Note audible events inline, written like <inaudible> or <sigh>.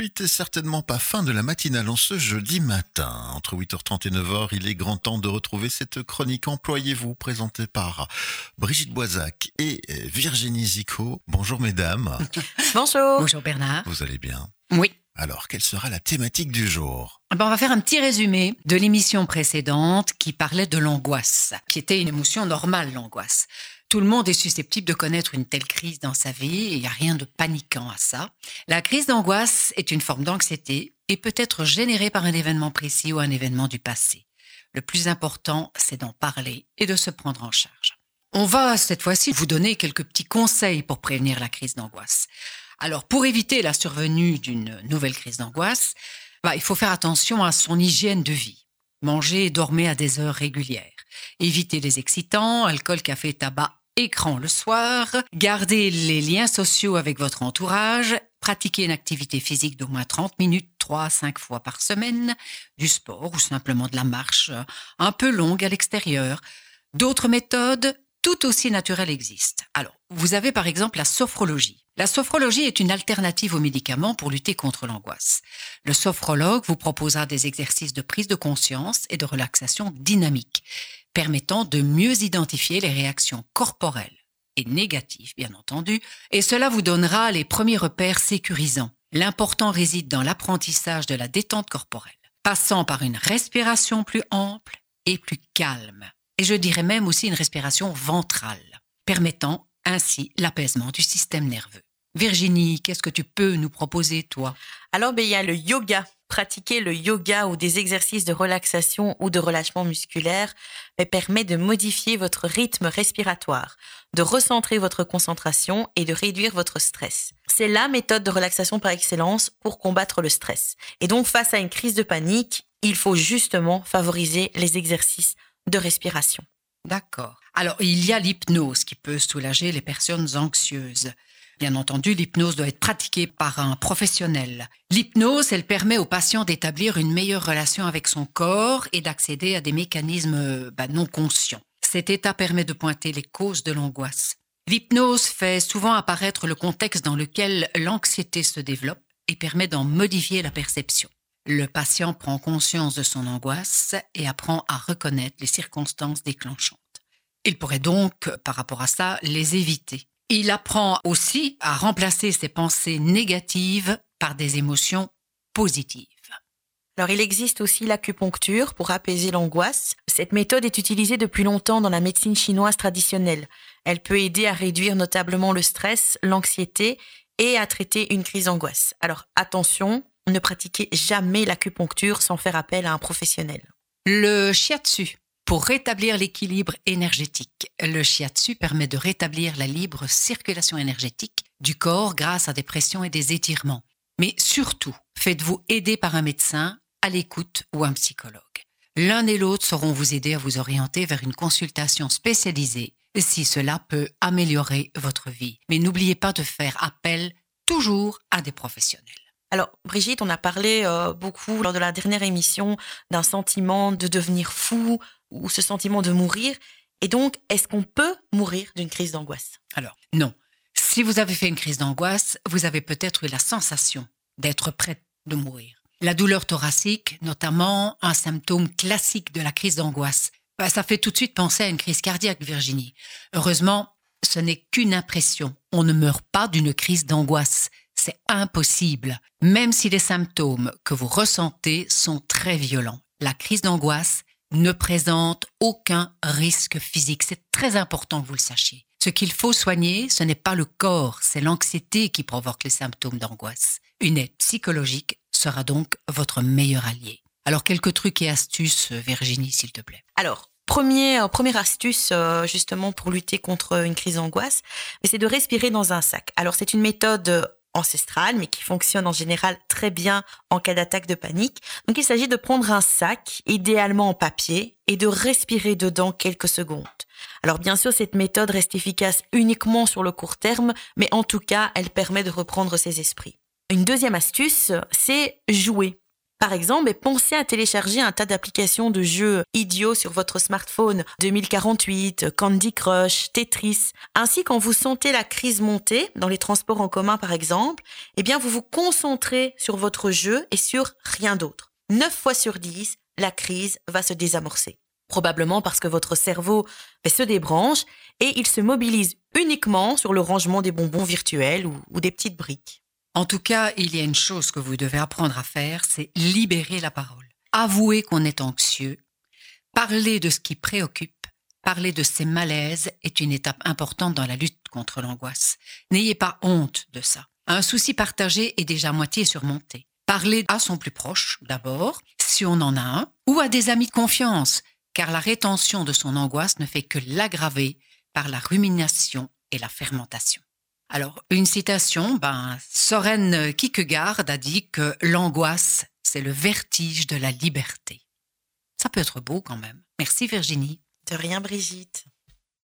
suite et certainement pas fin de la matinale en ce jeudi matin. Entre 8h30 et 9h, il est grand temps de retrouver cette chronique Employez-vous présentée par Brigitte Boisac et Virginie Zico. Bonjour mesdames. <laughs> Bonjour. Bonjour Bernard. Vous allez bien? Oui. Alors, quelle sera la thématique du jour? Ben, On va faire un petit résumé de l'émission précédente qui parlait de l'angoisse, qui était une émotion normale, l'angoisse. Tout le monde est susceptible de connaître une telle crise dans sa vie et il n'y a rien de paniquant à ça. La crise d'angoisse est une forme d'anxiété et peut être générée par un événement précis ou un événement du passé. Le plus important, c'est d'en parler et de se prendre en charge. On va cette fois-ci vous donner quelques petits conseils pour prévenir la crise d'angoisse. Alors, pour éviter la survenue d'une nouvelle crise d'angoisse, bah, il faut faire attention à son hygiène de vie. Manger et dormir à des heures régulières. Éviter les excitants, alcool, café, tabac écran le soir, gardez les liens sociaux avec votre entourage, pratiquez une activité physique d'au moins 30 minutes 3 à 5 fois par semaine, du sport ou simplement de la marche un peu longue à l'extérieur. D'autres méthodes tout aussi naturelles existent. Alors, vous avez par exemple la sophrologie. La sophrologie est une alternative aux médicaments pour lutter contre l'angoisse. Le sophrologue vous proposera des exercices de prise de conscience et de relaxation dynamique permettant de mieux identifier les réactions corporelles et négatives, bien entendu, et cela vous donnera les premiers repères sécurisants. L'important réside dans l'apprentissage de la détente corporelle, passant par une respiration plus ample et plus calme, et je dirais même aussi une respiration ventrale, permettant ainsi l'apaisement du système nerveux. Virginie, qu'est-ce que tu peux nous proposer, toi? Alors, ben, il y a le yoga pratiquer le yoga ou des exercices de relaxation ou de relâchement musculaire permet de modifier votre rythme respiratoire, de recentrer votre concentration et de réduire votre stress. C'est la méthode de relaxation par excellence pour combattre le stress. Et donc face à une crise de panique, il faut justement favoriser les exercices de respiration. D'accord. Alors, il y a l'hypnose qui peut soulager les personnes anxieuses. Bien entendu, l'hypnose doit être pratiquée par un professionnel. L'hypnose, elle permet au patient d'établir une meilleure relation avec son corps et d'accéder à des mécanismes bah, non conscients. Cet état permet de pointer les causes de l'angoisse. L'hypnose fait souvent apparaître le contexte dans lequel l'anxiété se développe et permet d'en modifier la perception. Le patient prend conscience de son angoisse et apprend à reconnaître les circonstances déclenchantes. Il pourrait donc, par rapport à ça, les éviter. Il apprend aussi à remplacer ses pensées négatives par des émotions positives. Alors il existe aussi l'acupuncture pour apaiser l'angoisse. Cette méthode est utilisée depuis longtemps dans la médecine chinoise traditionnelle. Elle peut aider à réduire notablement le stress, l'anxiété et à traiter une crise d'angoisse. Alors attention, ne pratiquez jamais l'acupuncture sans faire appel à un professionnel. Le shiatsu pour rétablir l'équilibre énergétique. Le shiatsu permet de rétablir la libre circulation énergétique du corps grâce à des pressions et des étirements. Mais surtout, faites-vous aider par un médecin à l'écoute ou un psychologue. L'un et l'autre sauront vous aider à vous orienter vers une consultation spécialisée si cela peut améliorer votre vie. Mais n'oubliez pas de faire appel toujours à des professionnels. Alors, Brigitte, on a parlé euh, beaucoup lors de la dernière émission d'un sentiment de devenir fou ou ce sentiment de mourir. Et donc, est-ce qu'on peut mourir d'une crise d'angoisse? Alors, non. Si vous avez fait une crise d'angoisse, vous avez peut-être eu la sensation d'être prête de mourir. La douleur thoracique, notamment un symptôme classique de la crise d'angoisse, bah, ça fait tout de suite penser à une crise cardiaque, Virginie. Heureusement, ce n'est qu'une impression. On ne meurt pas d'une crise d'angoisse. C'est impossible, même si les symptômes que vous ressentez sont très violents. La crise d'angoisse ne présente aucun risque physique. C'est très important que vous le sachiez. Ce qu'il faut soigner, ce n'est pas le corps, c'est l'anxiété qui provoque les symptômes d'angoisse. Une aide psychologique sera donc votre meilleur allié. Alors quelques trucs et astuces, Virginie, s'il te plaît. Alors, premier, euh, première astuce euh, justement pour lutter contre une crise d'angoisse, c'est de respirer dans un sac. Alors c'est une méthode ancestrale, mais qui fonctionne en général très bien en cas d'attaque de panique. Donc il s'agit de prendre un sac, idéalement en papier, et de respirer dedans quelques secondes. Alors bien sûr, cette méthode reste efficace uniquement sur le court terme, mais en tout cas, elle permet de reprendre ses esprits. Une deuxième astuce, c'est jouer. Par exemple, pensez à télécharger un tas d'applications de jeux idiots sur votre smartphone, 2048, Candy Crush, Tetris. Ainsi, quand vous sentez la crise monter, dans les transports en commun par exemple, eh bien, vous vous concentrez sur votre jeu et sur rien d'autre. 9 fois sur 10, la crise va se désamorcer. Probablement parce que votre cerveau ben, se débranche et il se mobilise uniquement sur le rangement des bonbons virtuels ou des petites briques. En tout cas, il y a une chose que vous devez apprendre à faire, c'est libérer la parole. Avouer qu'on est anxieux, parler de ce qui préoccupe, parler de ses malaises est une étape importante dans la lutte contre l'angoisse. N'ayez pas honte de ça. Un souci partagé est déjà moitié surmonté. Parler à son plus proche, d'abord, si on en a un, ou à des amis de confiance, car la rétention de son angoisse ne fait que l'aggraver par la rumination et la fermentation. Alors, une citation, ben, Soren Kierkegaard a dit que l'angoisse, c'est le vertige de la liberté. Ça peut être beau quand même. Merci Virginie. De rien Brigitte.